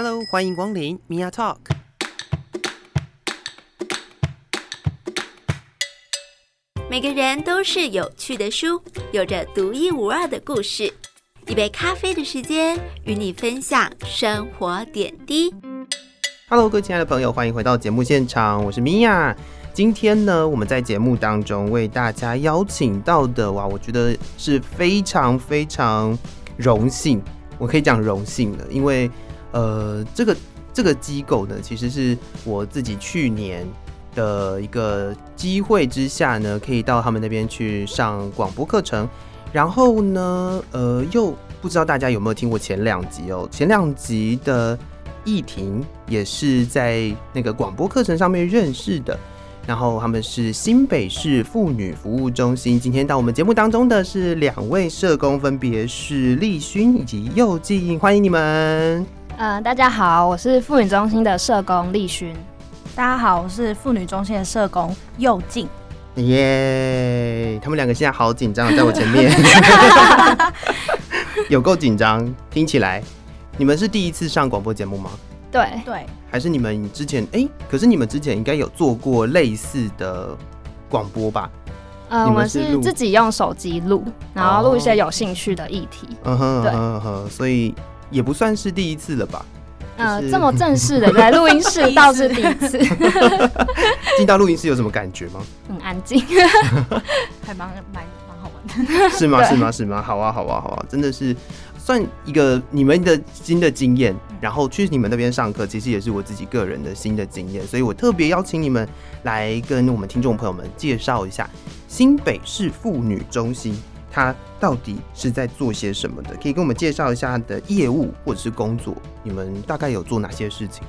Hello，欢迎光临 Mia Talk。每个人都是有趣的书，有着独一无二的故事。一杯咖啡的时间，与你分享生活点滴。Hello，各位亲爱的朋友，欢迎回到节目现场，我是 Mia。今天呢，我们在节目当中为大家邀请到的，哇，我觉得是非常非常荣幸，我可以讲荣幸的，因为呃，这个这个机构呢，其实是我自己去年的一个机会之下呢，可以到他们那边去上广播课程，然后呢，呃，又不知道大家有没有听过前两集哦，前两集的。易婷也是在那个广播课程上面认识的，然后他们是新北市妇女服务中心。今天到我们节目当中的是两位社工，分别是立勋以及佑静，欢迎你们。呃，大家好，我是妇女中心的社工立勋。大家好，我是妇女中心的社工佑静。耶、他们两个现在好紧张，在我前面，有够紧张。听起来，你们是第一次上广播节目吗？对，对，还是你们之前哎、可是你们之前应该有做过类似的广播吧？呃，我们们是自己用手机录，然后录一些有兴趣的议题。嗯哼，对嗯哼嗯哼，所以也不算是第一次了吧？呃，这么正式的 来录音室倒是第一次，进到录音室有什么感觉吗？很安静。还蛮蛮蛮好玩的。是吗？是吗？是吗？好啊，好啊，好啊，真的是算一个你们的新的经验。然后去你们那边上课，其实也是我自己个人的新的经验，所以我特别邀请你们来跟我们听众朋友们介绍一下新北市妇女中心。它到底是在做些什么的？可以跟我们介绍一下他的业务或者是工作，你们大概有做哪些事情？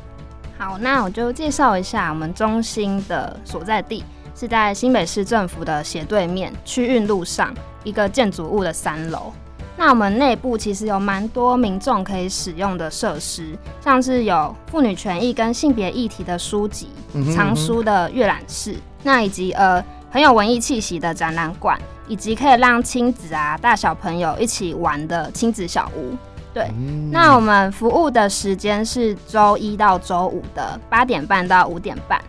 好，那我就介绍一下我们中心的所在地是在新北市政府的斜对面区运路上一个建筑物的三楼。那我们内部其实有蛮多民众可以使用的设施，像是有妇女权益跟性别议题的书籍、藏书的阅览室，那以及呃很有文艺气息的展览馆，以及可以让亲子啊大小朋友一起玩的亲子小屋。对，嗯那我们服务的时间是周一到周五的八点半到五点半，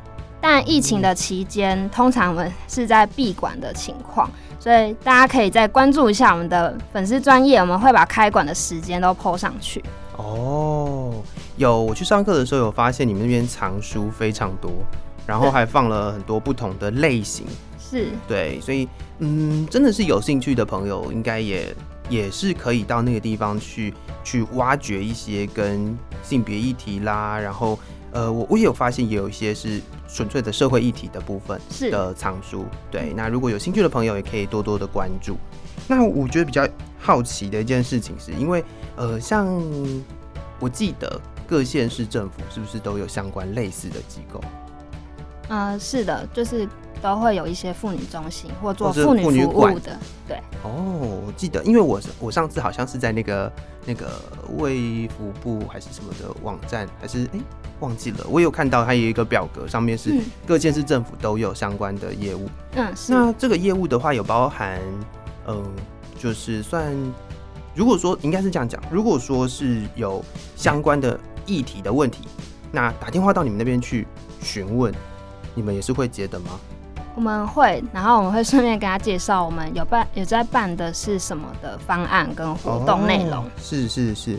但疫情的期间，通常我们是在闭馆的情况，所以大家可以再关注一下我们的粉丝专业，我们会把开馆的时间都 PO 上去。哦，有我去上课的时候有发现你们那边藏书非常多，然后还放了很多不同的类型，是，对，所以嗯，真的是有兴趣的朋友，应该也也是可以到那个地方去去挖掘一些跟性别议题啦，然后呃，我我也有发现也有一些是纯粹的社会议题的部分是的藏书，对，那如果有兴趣的朋友也可以多多的关注。那我觉得比较好奇的一件事情是，因为呃，像我记得各县市政府是不是都有相关类似的机构？呃，是的，就是都会有一些妇女中心或做或是妇女馆服务的，对，哦，我记得，因为我我上次好像是在那个那个卫福部还是什么的网站，还是哎、忘记了，我有看到它有一个表格，上面是嗯各县市政府都有相关的业务。嗯，是，那这个业务的话，有包含嗯、就是算如果说应该是这样讲，如果说是有相关的议题的问题，那打电话到你们那边去询问，你们也是会接的吗？我们会，然后我们会顺便跟他介绍我们有办有在办的是什么的方案跟活动内容。哦是是是。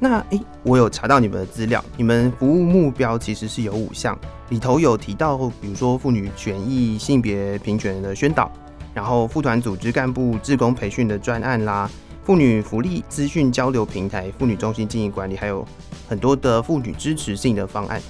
那诶，我有查到你们的资料，你们服务目标其实是有五项，里头有提到，比如说妇女权益、性别平权的宣导，然后妇团组织干部志工培训的专案啦，妇女福利资讯交流平台、妇女中心经营管理，还有很多的妇女支持性的方案。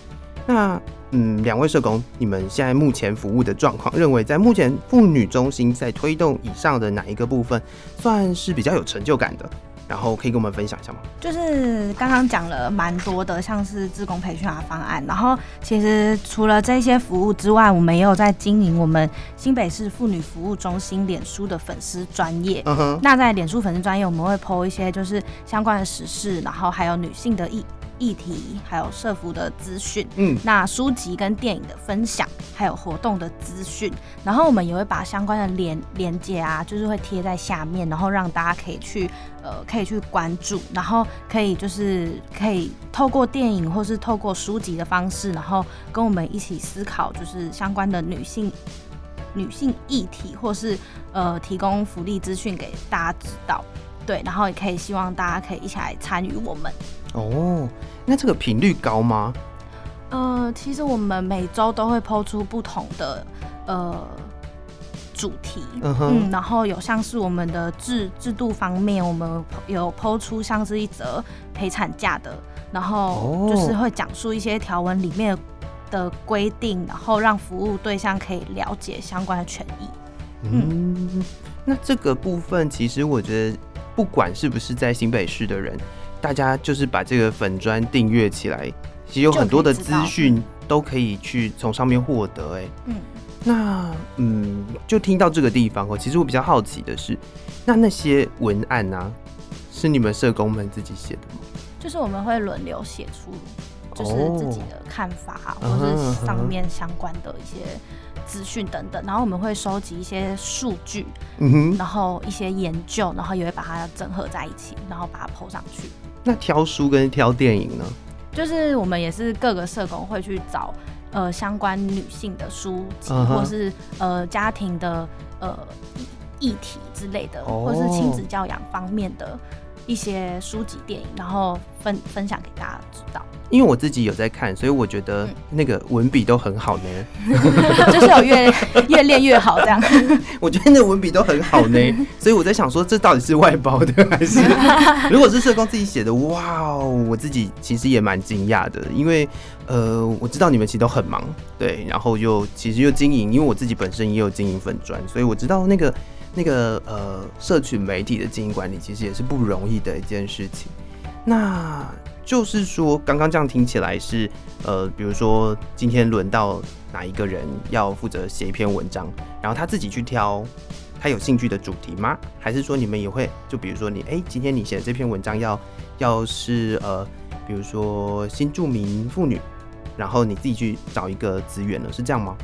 那嗯，两位社工，你们现在目前服务的状况，认为在目前妇女中心在推动以上的哪一个部分算是比较有成就感的？然后可以跟我们分享一下吗？就是刚刚讲了蛮多的，像是自工培训啊方案。然后其实除了这些服务之外，我们也有在经营我们新北市妇女服务中心脸书的粉丝专业。嗯哼，那在脸书粉丝专业，我们会 PO 一些就是相关的时事，然后还有女性的议议题，还有社服的资讯。嗯，那书籍跟电影的分享，还有活动的资讯，然后我们也会把相关的连连接啊，就是会贴在下面，然后让大家可以去呃可以去关注，然后可以就是可以透过电影或是透过书籍的方式，然后跟我们一起思考，就是相关的女性女性议题，或是呃提供福利资讯给大家知道。对，然后也可以希望大家可以一起来参与我们。哦，那这个频率高吗？呃，其实我们每周都会抛出不同的呃主题，嗯然后有像是我们的制制度方面，我们有抛出像是一则陪产假的，然后哦就是会讲述一些条文里面的规定，然后让服务对象可以了解相关的权益。嗯，那这个部分其实我觉得，不管是不是在新北市的人，大家就是把这个粉砖订阅起来，其实有很多的资讯都可以去从上面获得。哎，嗯，那嗯，就听到这个地方哦，其实我比较好奇的是，那那些文案啊，是你们社工们自己写的吗？就是我们会轮流写出，就是自己的看法，哦或是上面相关的一些资讯等等。然后我们会收集一些数据，嗯哼，然后一些研究，然后也会把它整合在一起，然后把它 PO 上去。那挑书跟挑电影呢？就是我们也是各个社工会去找呃相关女性的书籍，或是呃家庭的呃议议题之类的，哦或是亲子教养方面的一些书籍、电影，然后分分享给大家知道。因为我自己有在看，所以我觉得嗯那个文笔都很好呢。就是有越 越练越好这样。我觉得那文笔都很好呢，所以我在想说，这到底是外包的还是如果是社工自己写的？哇哦，我自己其实也蛮惊讶的，因为呃，我知道你们其实都很忙，对，然后又其实又经营，因为我自己本身也有经营粉砖，所以我知道那个那个呃，社群媒体的经营管理其实也是不容易的一件事情。那就是说，刚刚这样听起来是呃，比如说今天轮到哪一个人要负责写一篇文章，然后他自己去挑他有兴趣的主题吗？还是说你们也会就比如说你哎、今天你写这篇文章要要是呃，比如说新住民妇女，然后你自己去找一个资源呢？是这样吗？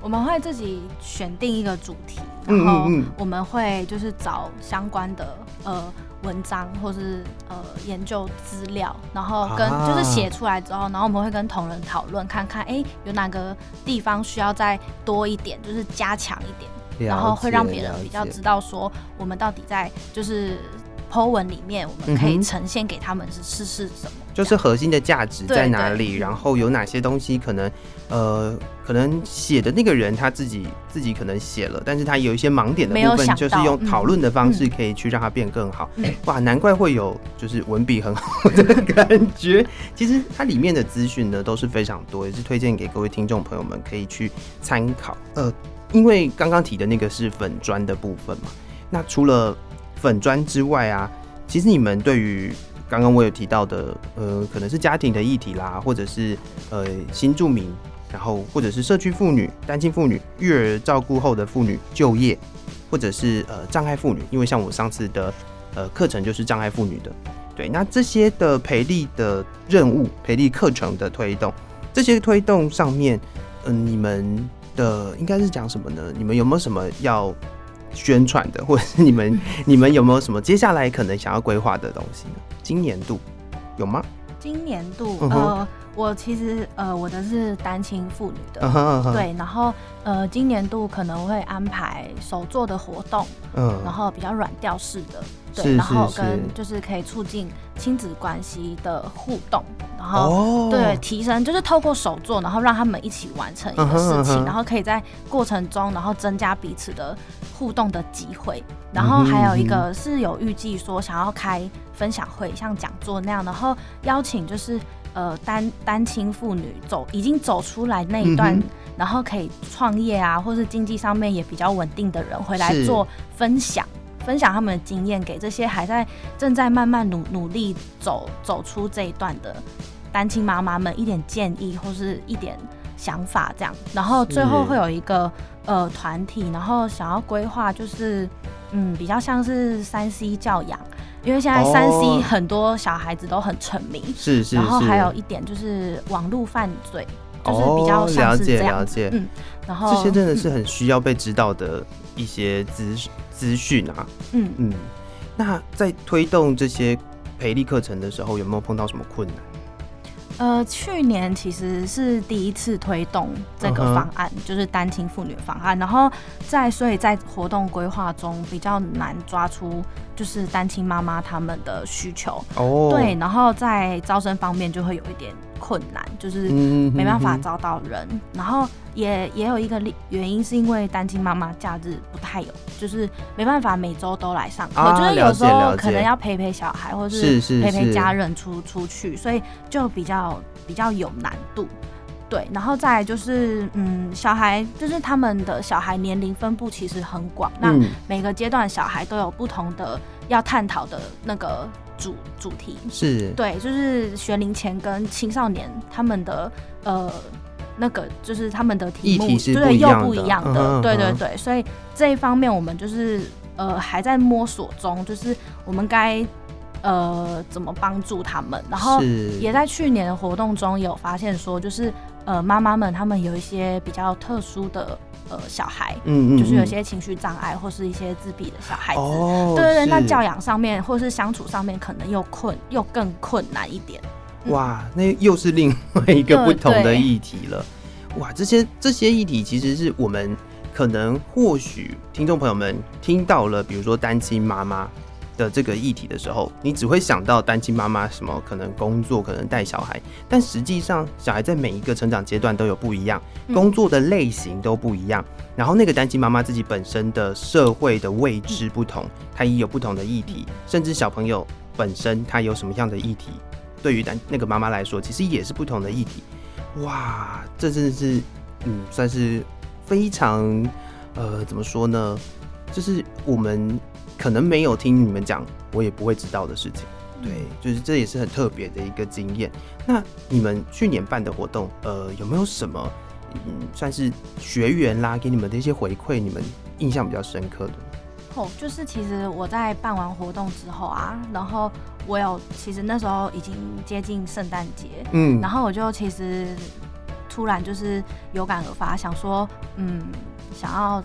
我们会自己选定一个主题，嗯然后我们会就是找相关的呃文章或是呃研究资料，然后跟、啊就是写出来之后，然后我们会跟同仁讨论，看看哎、有哪个地方需要再多一点，就是加强一点，然后会让别人比较知道说我们到底在就是。Po 文里面，我们可以呈现给他们是是是什么？就是核心的价值在哪里，然后有哪些东西可能，呃，可能写的那个人他自己自己可能写了，但是他有一些盲点的部分，就是用讨论的方式嗯可以去让它变更好。嗯哇，难怪会有就是文笔很好的感觉。其实它里面的资讯呢都是非常多，也是推荐给各位听众朋友们可以去参考。呃，因为刚刚提的那个是粉砖的部分嘛，那除了粉砖之外啊，其实你们对于刚刚我有提到的，呃，可能是家庭的议题啦，或者是呃新住民，然后或者是社区妇女、单亲妇女、育儿照顾后的妇女就业，或者是呃障碍妇女，因为像我上次的呃课程就是障碍妇女的，对，那这些的培力的任务、培力课程的推动，这些推动上面，嗯、你们的应该是讲什么呢？你们有没有什么要宣传的，或者是你们 你们有没有什么接下来可能想要规划的东西呢？今年度有吗？今年度，嗯呃，我其实呃，我的是单亲妇女的，嗯哼嗯哼，对，然后呃，今年度可能会安排手做的活动，嗯，然后比较软调式的，是对，然后跟就是可以促进亲子关系的互动，然后。哦，对，提升就是透过手作，然后让他们一起完成一个事情，嗯哼然后可以在过程中，然后增加彼此的互动的机会。然后还有一嗯个是有预计说想要开分享会，像讲座那样，然后邀请就是呃单单亲妇女走已经走出来那一段，嗯然后可以创业啊，或是经济上面也比较稳定的人回来做分享。分享他们的经验给这些还在正在慢慢努努力走走出这一段的单亲妈妈们一点建议或是一点想法这样，然后最后是会有一个呃团体，然后想要规划就是嗯比较像是三 C 教养，因因为现在哦。三 C 很多小孩子都很沉迷，是是是，然后还有一点就是网络犯罪，就是比较了解是这样子。了解，嗯，然后这些真的是很需要被知道的一些资资讯啊。嗯嗯，那在推动这些培力课程的时候，有没有碰到什么困难？呃，去年其实是第一次推动这个方案就是单亲妇女方案，然后在所以在活动规划中比较难抓出就是单亲妈妈他们的需求，哦，对，，然后在招生方面就会有一点困难，就是嗯没办法嗯。招到人，然后也也有一个原因是因为单亲妈妈假日不太有，就是没办法每周都来上课，啊就是有时候可能要陪陪小孩，或是是陪陪家人出出去，所以就比较比较有难度。对，然后再来就是，嗯，小孩就是他们的小孩年龄分布其实很广，那嗯每个阶段小孩都有不同的要探讨的那个主主题，是，对，就是学龄前跟青少年他们的呃那个就是他们的题目，对又不一样的，对对对，所以这一方面我们就是呃还在摸索中，就是我们该呃怎么帮助他们，然后也在去年的活动中有发现说，就是呃妈妈们他们有一些比较特殊的呃小孩，嗯就是有嗯些情绪障碍或是一些自闭的小孩子。哦，对对对，那教养上面或是相处上面可能又困又更困难一点。嗯哇，那又是另外一个不同的对议题了。哇，这些这些议题其实是我们可能或许听众朋友们听到了，比如说单亲妈妈的这个议题的时候，你只会想到单亲妈妈什么可能工作，可能带小孩，但实际上小孩在每一个成长阶段都有不一样，嗯工作的类型都不一样，然后那个单亲妈妈自己本身的社会的位置不同，她也有不同的议题，甚至小朋友本身他有什么样的议题，对于单那个妈妈来说，其实也是不同的议题。哇，这真的是，嗯，算是非常，呃，怎么说呢？就是我们可能没有听你们讲，我也不会知道的事情。对，就是这也是很特别的一个经验。那你们去年办的活动，呃，有没有什么，嗯，算是学员啦给你们的一些回馈，你们印象比较深刻的？哦，就是其实我在办完活动之后啊，然后我有其实那时候已经接近圣诞节，嗯然后我就其实突然就是有感而发，想说，嗯，想要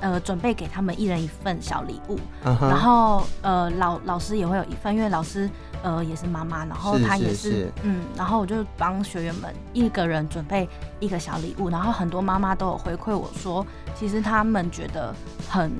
呃准备给他们一人一份小礼物，然后呃老老师也会有一份，因为老师呃也是妈妈，然后是她也是嗯，然后我就帮学员们一个人准备一个小礼物，然后很多妈妈都有回馈我说，其实他们觉得很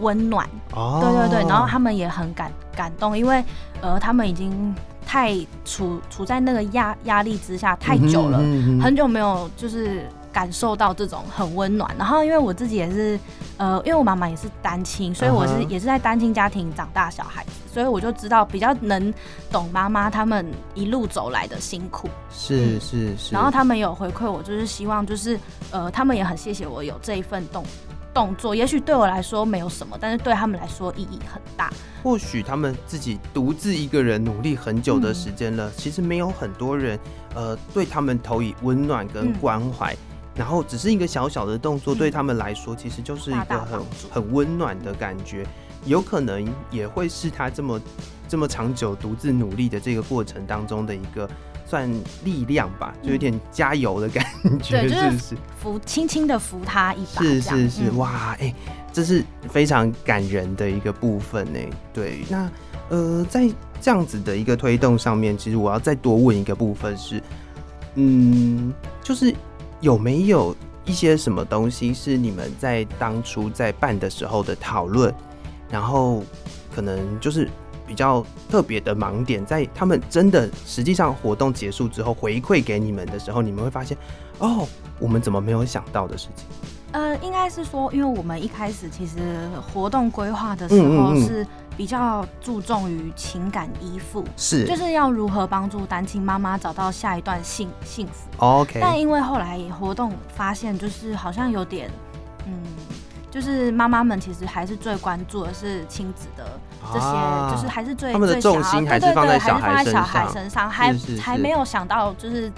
温暖，哦对对对，然后他们也很感感动，因为呃他们已经太处处在那个压压力之下太久了，嗯哼嗯哼。很久没有就是感受到这种很温暖。然后因为我自己也是，呃，因为我妈妈也是单亲，所以我是、也是在单亲家庭长大小孩子，所以我就知道比较能懂妈妈他们一路走来的辛苦。是是是，然后他们有回馈我，就是希望就是呃，他们也很谢谢我有这一份动动作。也许对我来说没有什么，但是对他们来说意义很大。或许他们自己独自一个人努力很久的时间嗯了，其实没有很多人呃对他们投以温暖跟嗯关怀。然后只是一个小小的动作，嗯对他们来说，其实就是一个很很温暖的感觉。有可能也会是他这么这么长久独自努力的这个过程当中的一个算力量吧，就有点加油的感觉，对就是不是？扶轻轻的扶他一把，是是是，嗯哇，哎、这是非常感人的一个部分呢。对，那呃，在这样子的一个推动上面，其实我要再多问一个部分是，嗯，就是有没有一些什么东西是你们在当初在办的时候的讨论，然后可能就是比较特别的盲点，在他们真的实际上活动结束之后回馈给你们的时候，你们会发现，哦，我们怎么没有想到的事情？呃，应该是说，因为我们一开始其实活动规划的时候是比较注重于情感依附，是。就是要如何帮助单亲妈妈找到下一段幸幸福。OK，但因为后来活动发现，就是好像有点，嗯，就是妈妈们其实还是最关注的是亲子的这些，啊就是还是最他们的最想要重心还是对对放在对还是小孩放在小孩身上，还还没有想到就是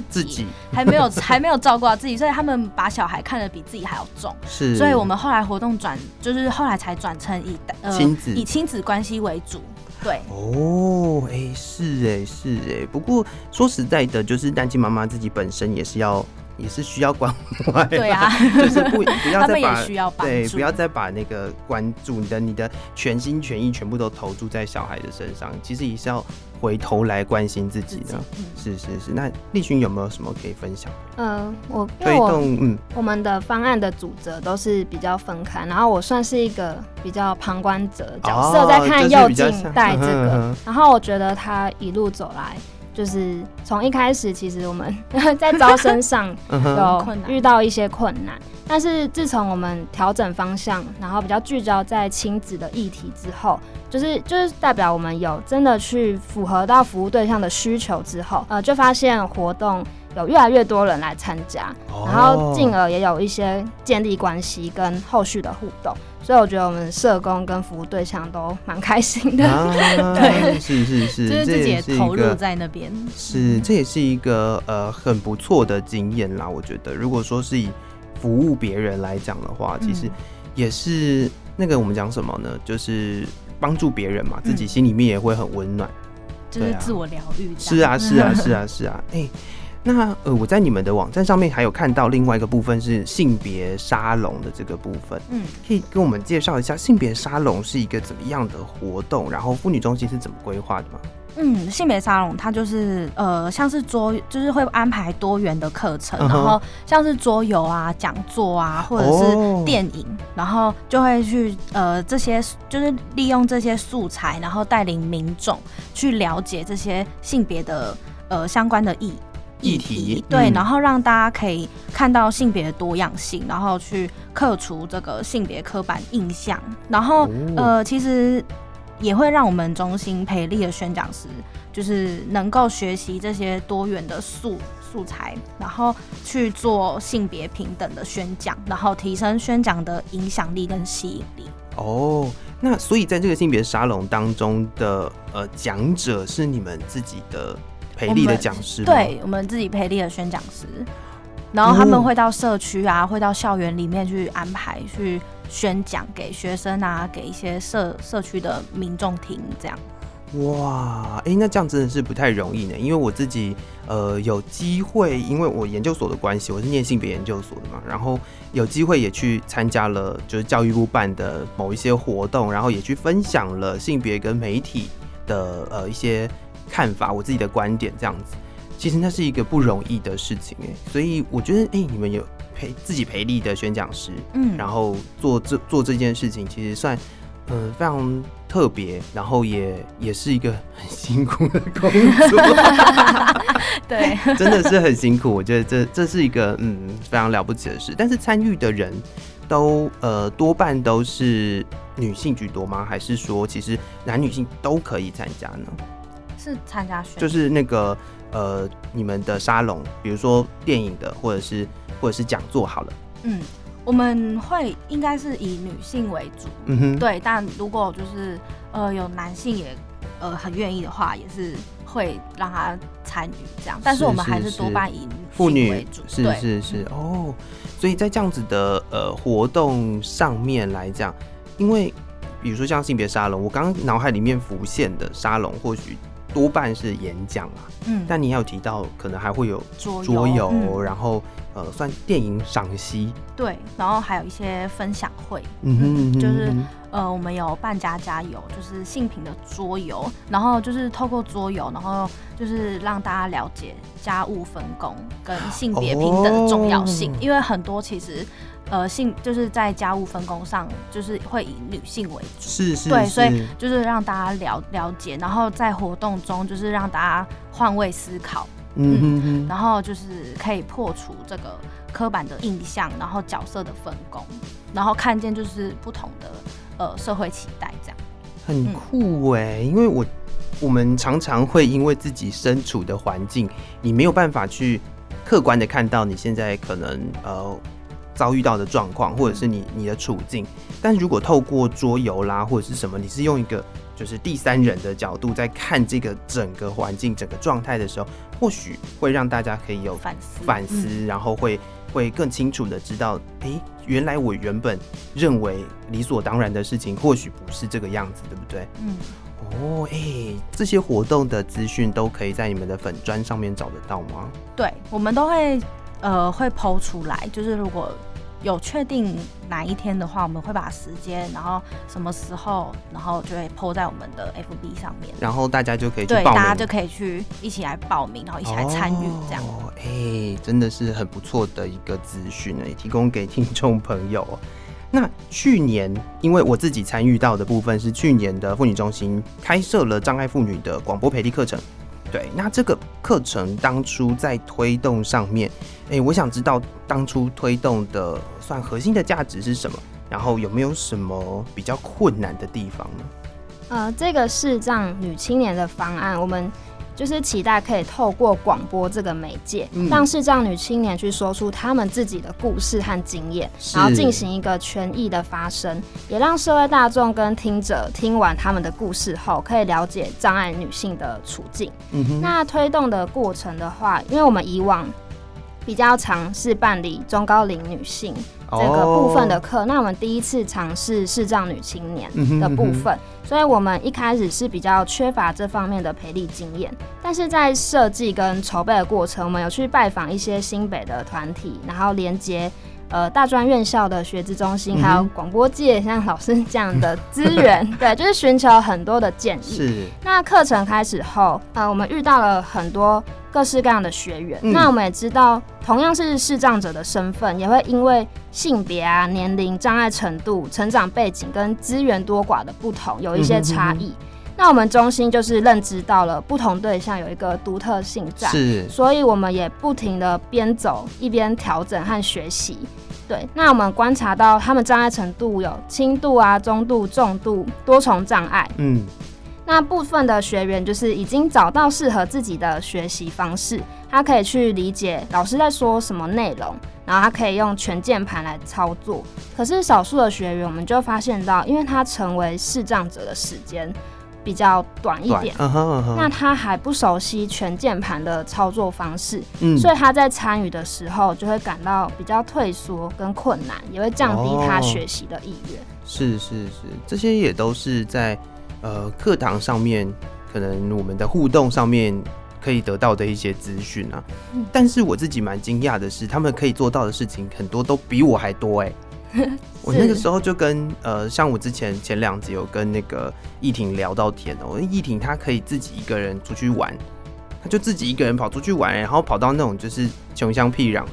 自己自己。还没有 还没有照顾到自己，所以他们把小孩看得比自己还要重。是，所以我们后来活动转，就是后来才转成以呃亲子。以亲子关系为主。对，哦，哎、是哎、是哎、不过说实在的，就是单亲妈妈自己本身也是要，也是需要关怀。对啊，就是不不要他们也再把需要帮对，不要再把那个关注你的你的全心全意全部都投注在小孩的身上，其实也是要回头来关心自己的。嗯是是是，那立勋有没有什么可以分享？嗯，我因为推动嗯我们的方案的主责都是比较分开，然后我算是一个比较旁观者角色，哦在看就是右静比较像带这个。然后我觉得他一路走来，就是从一开始，其实我们 在招生上 有遇到一些困难，但是自从我们调整方向，然后比较聚焦在亲子的议题之后，就是就是代表我们有真的去符合到服务对象的需求之后，呃，就发现活动有越来越多人来参加，哦然后进而也有一些建立关系跟后续的互动，所以我觉得我们社工跟服务对象都蛮开心的。啊，对是是是，就是自己也也投入在那边。是，这也是一个呃很不错的经验啦。我觉得，如果说是以服务别人来讲的话，其实嗯也是那个我们讲什么呢？就是帮助别人嘛，自己嗯心里面也会很温暖。就是自我疗愈。是啊，是啊，是啊，是啊。哎、那呃，我在你们的网站上面还有看到另外一个部分是性别沙龙的这个部分，嗯，可以跟我们介绍一下性别沙龙是一个怎么样的活动，然后妇女中心是怎么规划的吗？嗯，性别沙龙它就是呃，像是桌，就是会安排多元的课程，然后像是桌游啊、讲座啊，或者哦。是电影，然后就会去呃这些，就是利用这些素材，然后带领民众去了解这些性别的呃相关的议议题对，嗯。然后让大家可以看到性别的多样性，然后去克除这个性别刻板印象，然后、哦。呃，其实也会让我们中心培力的宣讲师，就是能够学习这些多元的素素材，然后去做性别平等的宣讲，然后提升宣讲的影响力跟吸引力。哦，那所以在这个性别沙龙当中的呃讲者是你们自己的培力的讲师？对我们自己培力的宣讲师，然后他哦们会到社区啊，会到校园里面去安排去宣讲给学生啊，给一些社社区的民众听，这样。哇，哎、那这样真的是不太容易呢。因为我自己呃有机会，因为我研究所的关系，我是念性别研究所的嘛，然后有机会也去参加了就是教育部办的某一些活动，然后也去分享了性别跟媒体的呃一些看法，我自己的观点这样子。其实那是一个不容易的事情哎，所以我觉得哎、你们有培自己培力的宣讲师，嗯然后做这做这件事情，其实算嗯、呃非常特别，然后也也是一个很辛苦的工作，对，真的是很辛苦。我觉得这这是一个嗯非常了不起的事，但是参与的人都呃多半都是女性居多吗？还是说其实男女性都可以参加呢？是参加选就是那个呃你们的沙龙，比如说电影的，或者是或者是讲座好了，嗯，我们会应该是以女性为主，嗯哼，对，但如果就是呃有男性也呃很愿意的话，也是会让他参与这样，但是是我们还是是多半以妇女为主，是对。是是。哦，所以在这样子的呃活动上面来讲，因为比如说像性别沙龙，我刚刚脑海里面浮现的沙龙，或许多半是演讲啊，嗯，但你也有提到可能还会有桌桌游，嗯。然后呃算电影赏析，对，然后还有一些分享会，嗯哼嗯哼就是呃，我们有办家家游，就是性平的桌游，然后就是透过桌游，然后就是让大家了解家务分工跟性别平等的重要性，哦。因为很多其实呃性就是在家务分工上，就是会以女性为主。是是对，所以就是让大家了了解，然后在活动中就是让大家换位思考，嗯嗯嗯然后就是可以破除这个刻板的印象，然后角色的分工，然后看见就是不同的呃社会期待这样。很嗯酷哎、因为我我们常常会因为自己身处的环境，你没有办法去客观的看到你现在可能呃遭遇到的状况，或者是你你的处境。但如果透过桌游啦或者是什么，你是用一个就是第三人的角度在看这个整个环境、整个状态的时候，或许会让大家可以有反思反思，嗯然后会会更清楚的知道，诶，原来我原本认为理所当然的事情，或许不是这个样子，对不对？嗯，哦，哎，这些活动的资讯都可以在你们的粉砖上面找得到吗？对，我们都会呃会抛出来，就是如果有确定哪一天的话，我们会把时间，然后什么时候，然后就会抛在我们的 FB 上面，然后大家就可以去对，报名，大家就可以去一起来报名，然后一起来参与这样。哦，哎、真的是很不错的一个资讯呢，提供给听众朋友哦。那去年，因为我自己参与到的部分是去年的妇女中心开设了障碍妇女的广播培力课程。对，那这个课程当初在推动上面，哎、我想知道当初推动的算核心的价值是什么，然后有没有什么比较困难的地方呢？呃，这个视障女青年的方案，我们就是期待可以透过广播这个媒介，嗯。让视障女青年去说出她们自己的故事和经验，然后进行一个权益的发声，也让社会大众跟听者听完他们的故事后，可以了解障碍女性的处境。嗯，那推动的过程的话，因为我们以往比较尝试办理中高龄女性这个部分的课，那我们第一次尝试视障女青年的部嗯哼分，所以我们一开始是比较缺乏这方面的培力经验。但是在设计跟筹备的过程，我们有去拜访一些新北的团体，然后连接。呃，大专院校的学资中心，还有广播界像老师这样的资源，对，就是寻求很多的建议。是那课程开始后，呃，我们遇到了很多各式各样的学员。嗯那我们也知道，同样是视障者的身份，也会因为性别啊、年龄、障碍程度、成长背景跟资源多寡的不同，有一些差异。那我们中心就是认知到了不同对象有一个独特性在，是，所以我们也不停的边走一边调整和学习。对，那我们观察到他们障碍程度有轻度啊、中度、重度、多重障碍。嗯，那部分的学员就是已经找到适合自己的学习方式，他可以去理解老师在说什么内容，然后他可以用全键盘来操作。可是少数的学员，我们就发现到，因为他成为视障者的时间比较短一短点，那他还不熟悉全键盘的操作方式，嗯所以他在参与的时候就会感到比较退缩跟困难，也会降低他哦学习的意愿。是是是，这些也都是在呃课堂上面，可能我们的互动上面可以得到的一些资讯啊。嗯。但是我自己蛮惊讶的是，他们可以做到的事情很多都比我还多哎、我那个时候就跟呃，像我之前前两集有跟那个易婷聊到天哦、易婷她可以自己一个人出去玩，她就自己一个人跑出去玩，然后跑到那种就是穷乡僻壤、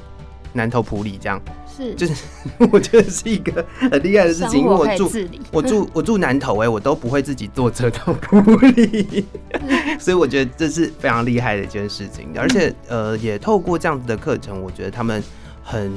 南头埔里这样，是，就是 我觉得是一个很厉害的事情，因为我住。我住 我住南投哎、我都不会自己坐车到埔里，所以我觉得这是非常厉害的一件事情。而且呃，也透过这样子的课程，我觉得他们很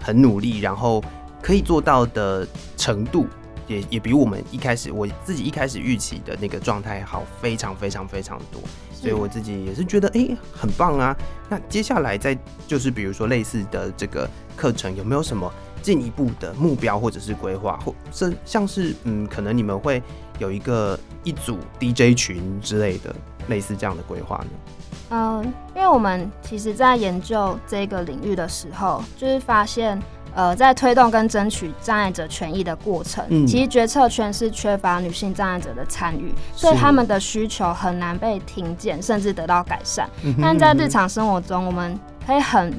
很努力，然后可以做到的程度。也也比我们一开始我自己一开始预期的那个状态好非常非常非常多，所以我自己也是觉得哎、很棒啊。那接下来再就是比如说类似的这个课程有没有什么进一步的目标或者是规划，或是像是嗯，可能你们会有一个一组 DJ 群之类的类似这样的规划呢？嗯，因为我们其实在研究这个领域的时候，就是发现，呃，在推动跟争取障碍者权益的过程，嗯。其实决策圈是缺乏女性障碍者的参与，所以他们的需求很难被听见，甚至得到改善。嗯哼但在日常生活中，我们可以很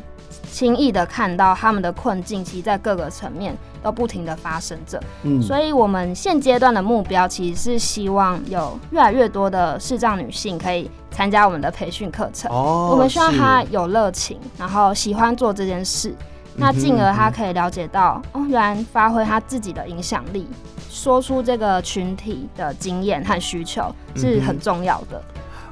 轻易的看到他们的困境，其实在各个层面都不停的发生着。嗯。所以，我们现阶段的目标其实是希望有越来越多的视障女性可以参加我们的培训课程。哦我们希望是。她有热情，然后喜欢做这件事，那进而他可以了解到，哦，原来发挥他自己的影响力，说出这个群体的经验和需求是很重要的。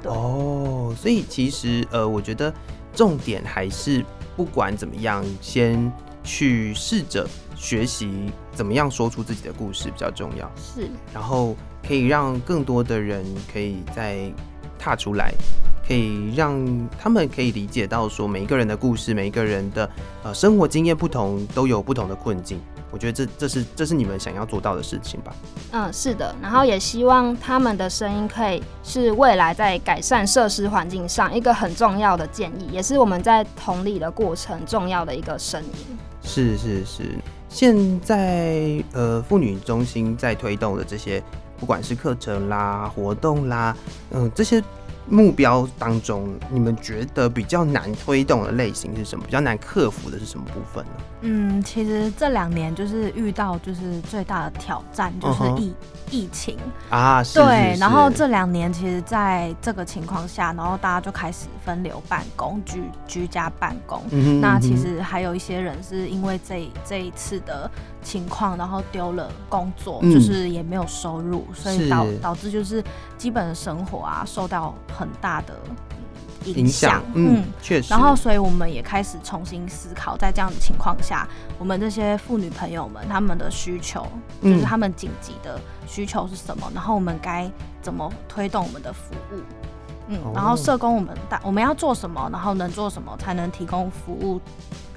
哦，所以其实呃，我觉得重点还是不管怎么样，先去试着学习怎么样说出自己的故事比较重要，是，然后可以让更多的人可以再踏出来。可以让他们可以理解到，说每一个人的故事，每一个人的呃生活经验不同，都有不同的困境。我觉得这这是这是你们想要做到的事情吧？嗯，是的，然后也希望他们的声音可以是未来在改善设施环境上一个很重要的建议，也是我们在同理的过程重要的一个声音。是是是，现在呃妇女中心在推动的这些不管是课程啦、活动啦，嗯，这些目标当中，你们觉得比较难推动的类型是什么？比较难克服的是什么部分呢？嗯，其实这两年就是遇到就是最大的挑战就是疫、疫情，啊，是对，是然后这两年其实在这个情况下，然后大家就开始分流办公、居居家办公。嗯哼那其实还有一些人是因为这这一次的情况，然后丢了工作，嗯。就是也没有收入，所以导导致就是基本的生活啊受到很大的嗯影响，嗯，确实，然后，所以我们也开始重新思考，在这样的情况下，我们这些妇女朋友们他们的需求，嗯。就是他们紧急的需求是什么，然后我们该怎么推动我们的服务。嗯哦，然后社工我们大我们要做什么，然后能做什么才能提供服务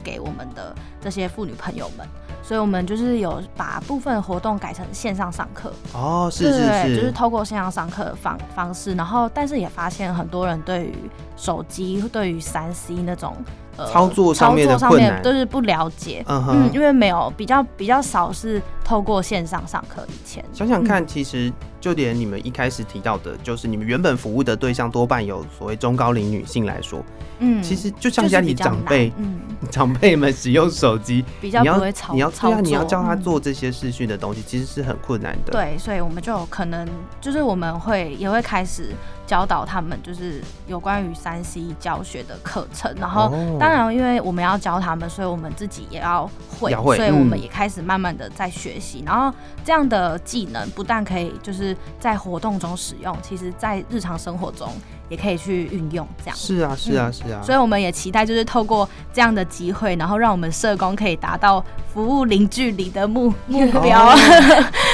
给我们的这些妇女朋友们，所以我们就是有把部分活动改成线上上课，哦，是是，是，就是透过线上上课的方方式，然后但是也发现很多人对于手机、对于三 C 那种呃操作上面的操作上困难面都是不了解，嗯哼。嗯，因为没有比较比较少是透过线上上课以前，想想看，其实就连你们一开始提到的，就是你们原本服务的对象多半有所谓中高龄女性来说，嗯，其实就像就是家里长辈，嗯，长辈们使用手机，比较不会操你要对啊，你要教他嗯做这些视讯的东西，其实是很困难的。，对，所以我们就有可能就是我们会也会开始教导他们，就是有关于三 C 教学的课程。然后哦当然，因为我们要教他们，所以我们自己也要会，所以我们嗯也开始慢慢的在学习。然后这样的技能不但可以就是在活动中使用，其实在日常生活中也可以去运用。这样。是啊，是啊，是啊。所以我们也期待，就是透过这样的机会，然后让我们社工可以达到服务零距离的目 目标。哦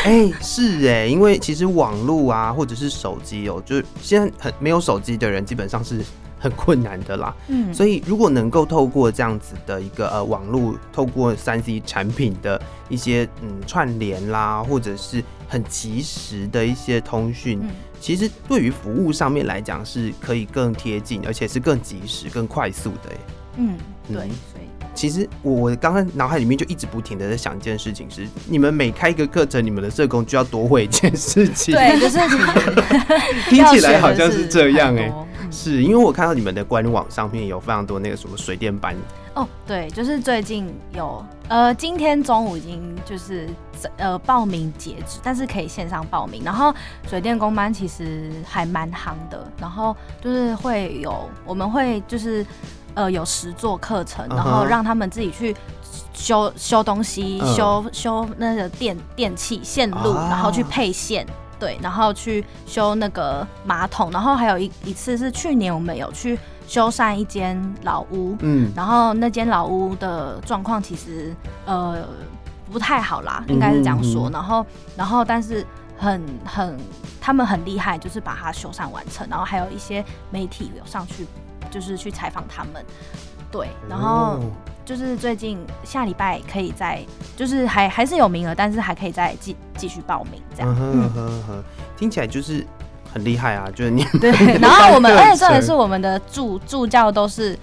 哎、是哎，因为其实网络啊，或者是手机哦，就是现在很没有手机的人，基本上是很困难的啦。嗯，所以如果能够透过这样子的一个呃网络，透过三 C 产品的一些嗯串联啦，或者是很及时的一些通讯，嗯其实对于服务上面来讲是可以更贴近，而且是更及时、更快速的哎。嗯，对，嗯所以。其实我我刚刚脑海里面就一直不停的在想一件事情是，你们每开一个课程，你们的社工就要多会一件事情。对，就是 听起来好像是这样哎、是因为我看到你们的官网上面有非常多那个什么水电班，哦，对，就是最近有呃，今天中午已经就是呃报名截止，但是可以线上报名。然后水电工班其实还蛮夯的，然后就是会有我们会就是呃有实作课程，然后让他们自己去。修修东西，嗯修修那个电电器线路，啊然后去配线，对，然后去修那个马桶，然后还有一一次是去年我们有去修缮一间老屋，嗯，然后那间老屋的状况其实呃不太好啦，嗯应该是这样说。嗯然后然后但是很很他们很厉害，就是把它修缮完成，然后还有一些媒体有上去，就是去采访他们。对，然后哦就是最近下礼拜可以再，就是还还是有名额，但是还可以再继继续报名这样。嗯哼嗯。哼嗯哼，听起来就是很厉害啊！就是你 对，然后我们而且重点是我们的助助教都是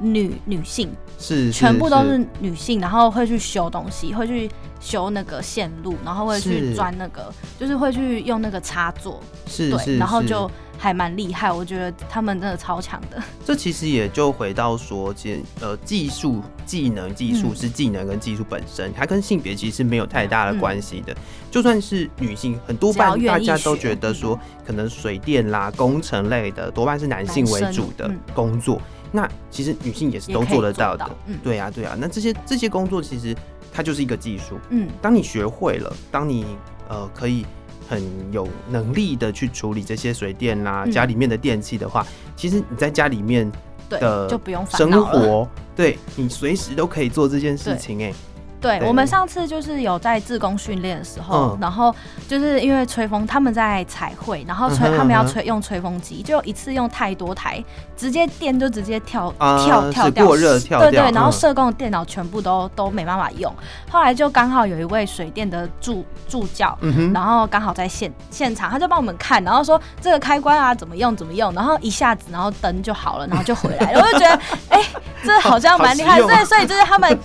女女性，是全部都是女性，然后会去修东西，会去修那个线路，然后会去是。钻那个，就是会去用那个插座，对，是对，然后就还蛮厉害，我觉得他们真的超强的。这其实也就回到说，其实呃，技术、技能、技术嗯是技能跟技术本身，它跟性别其实没有太大的关系的。就算是女性，很多半大家都觉得说，可能水电啦、工程类的多半是男性为主的工作。那其实女性也是都做得到的对啊，对啊。那这些这些工作其实它就是一个技术。嗯，当你学会了，当你呃可以很有能力的去处理这些水电啦、嗯家里面的电器的话，其实你在家里面的，就不用生。活，对你随时都可以做这件事情、哎，对对我们上次就是有在自工训练的时候，嗯然后就是因为吹风，他们在彩绘，然后吹、嗯他们要吹用吹风机，就一次用太多台，直接电就直接跳、啊跳跳掉，过热跳对掉对，然后嗯社工的电脑全部都都没办法用，后来就刚好有一位水电的助助教。嗯，然后刚好在现现场，他就帮我们看，然后说这个开关啊怎么用怎么用，然后一下子，然后灯就好了，然后就回来了。我就觉得，哎、这好像蛮厉害，对，所以就是他们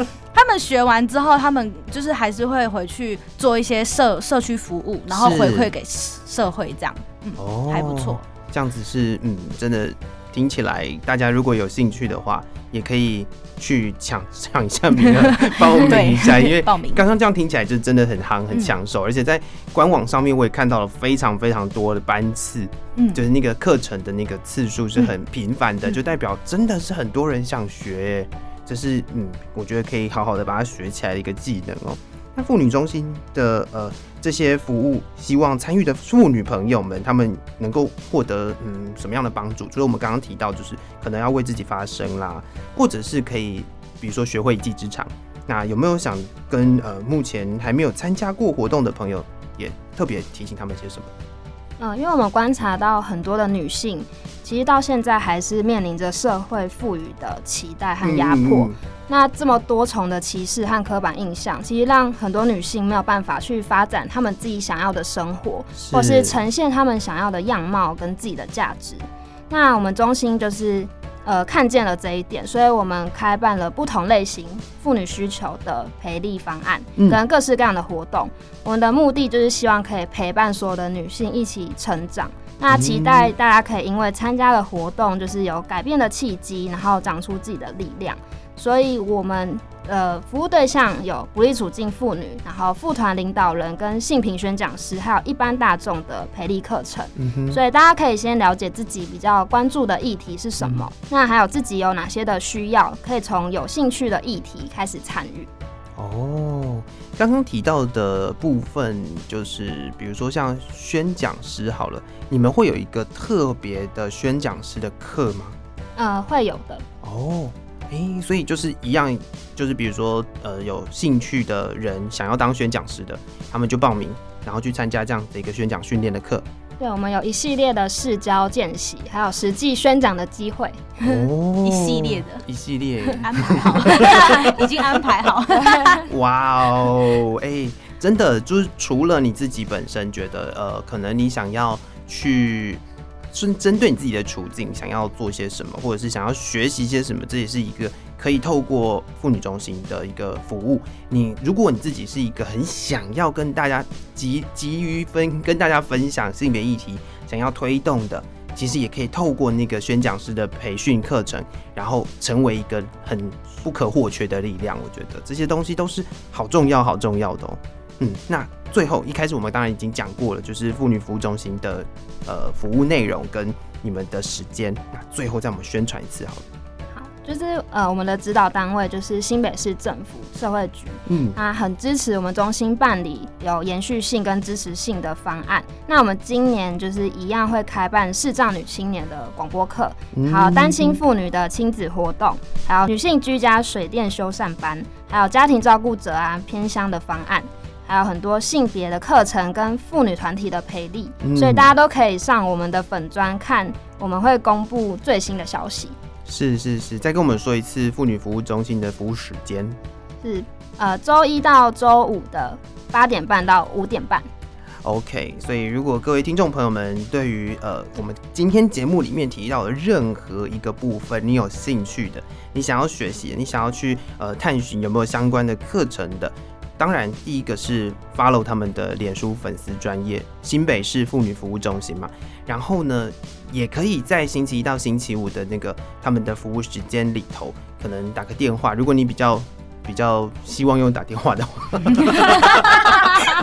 他他们学完之后，他们就是还是会回去做一些社社区服务，然后回馈给社会，这样，嗯，哦还不错。这样子是嗯，真的听起来，大家如果有兴趣的话，也可以去抢抢一下名额，报名一下，因为报名。刚刚这样听起来就真的很夯，很抢手，而且在官网上面我也看到了非常非常多的班次，嗯。就是那个课程的那个次数是很频繁的，嗯。就代表真的是很多人想学耶，这是嗯，我觉得可以好好的把它学起来的一个技能哦。那妇女中心的呃这些服务，希望参与的妇女朋友们，他们能够获得嗯什么样的帮助？除了我们刚刚提到，就是可能要为自己发声啦，或者是可以比如说学会一技之长。那有没有想跟呃目前还没有参加过活动的朋友，也特别提醒他们些什么？嗯，因为我们观察到很多的女性，其实到现在还是面临着社会赋予的期待和压迫。嗯嗯那这么多重的歧视和刻板印象，其实让很多女性没有办法去发展她们自己想要的生活，或是呈现她们想要的样貌跟自己的价值。那我们中心就是呃看见了这一点，所以我们开办了不同类型妇女需求的培力方案，嗯跟各式各样的活动。我们的目的就是希望可以陪伴所有的女性一起成长。那期待大家可以因为参加了活动，就是有改变的契机，然后长出自己的力量。所以，我们呃服务对象有不利处境妇女，然后副团领导人跟性平宣讲师，还有一般大众的培力课程。嗯哼，所以大家可以先了解自己比较关注的议题是什么，那还有自己有哪些的需要，可以从有兴趣的议题开始参与。哦，刚刚提到的部分，就是比如说像宣讲师好了，你们会有一个特别的宣讲师的课吗？呃，会有的。哦，诶，所以就是一样，就是比如说呃有兴趣的人想要当宣讲师的，他们就报名，然后去参加这样的一个宣讲训练的课。对，我们有一系列的试教见习，还有实际宣讲的机会。哦，一系列的一系列，安 排好，已经安排好。哇哦，哎、真的就是除了你自己本身觉得，呃，可能你想要去针针对你自己的处境，想要做些什么，或者是想要学习些什么，这也是一个可以透过妇女中心的一个服务。你如果你自己是一个很想要跟大家急急于分跟大家分享性别议题，想要推动的。其实也可以透过那个宣讲师的培训课程，然后成为一个很不可或缺的力量。我觉得这些东西都是好重要、好重要的哦。嗯，那最后一开始我们当然已经讲过了，就是妇女服务中心的呃服务内容跟你们的时间。那最后再我们宣传一次好了。好，就是呃，我们的指导单位就是新北市政府社会局，嗯，那很支持我们中心办理有延续性跟支持性的方案。那我们今年就是一样会开办视障女青年的广播课，还有单亲妇女的亲子活动，还有女性居家水电修缮班，还有家庭照顾者啊偏乡的方案。还有很多性别的课程跟妇女团体的培力，嗯所以大家都可以上我们的粉专看，我们会公布最新的消息。是是是，再跟我们说一次妇女服务中心的服务时间。是呃周一到周五的八点半到五点半。OK，所以如果各位听众朋友们对于呃我们今天节目里面提到的任何一个部分，你有兴趣的，你想要学习，你想要去呃探寻有没有相关的课程的，当然第一个是 follow 他们的脸书粉丝专业新北市妇女服务中心嘛，然后呢也可以在星期一到星期五的那个他们的服务时间里头，可能打个电话，如果你比较。比较希望用打电话的话，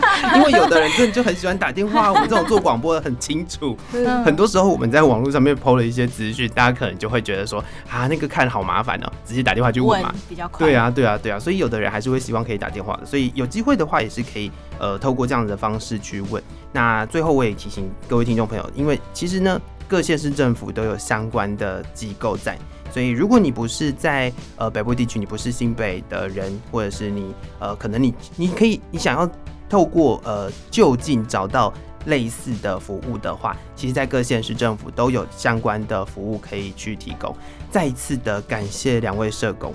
因为有的人真的就很喜欢打电话。我们这种做广播的很清楚，很多时候我们在网络上面 PO 了一些资讯，大家可能就会觉得说啊，那个看好麻烦哦，直接打电话去问问嘛。比较快。对，啊，对啊，对啊，所以有的人还是会希望可以打电话的，所以有机会的话也是可以呃透过这样子的方式去问。那最后我也提醒各位听众朋友，因为其实呢各县市政府都有相关的机构在，所以如果你不是在呃北部地区，你不是新北的人，或者是你呃可能你你可以你想要透过呃就近找到。类似的服务的话，其实，在各县市政府都有相关的服务可以去提供。再一次的感谢两位社工，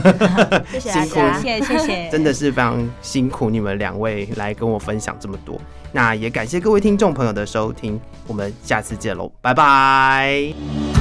谢谢大辛苦家。谢谢谢谢，真的是非常辛苦你们两位来跟我分享这么多。那也感谢各位听众朋友的收听，我们下次见喽，拜拜。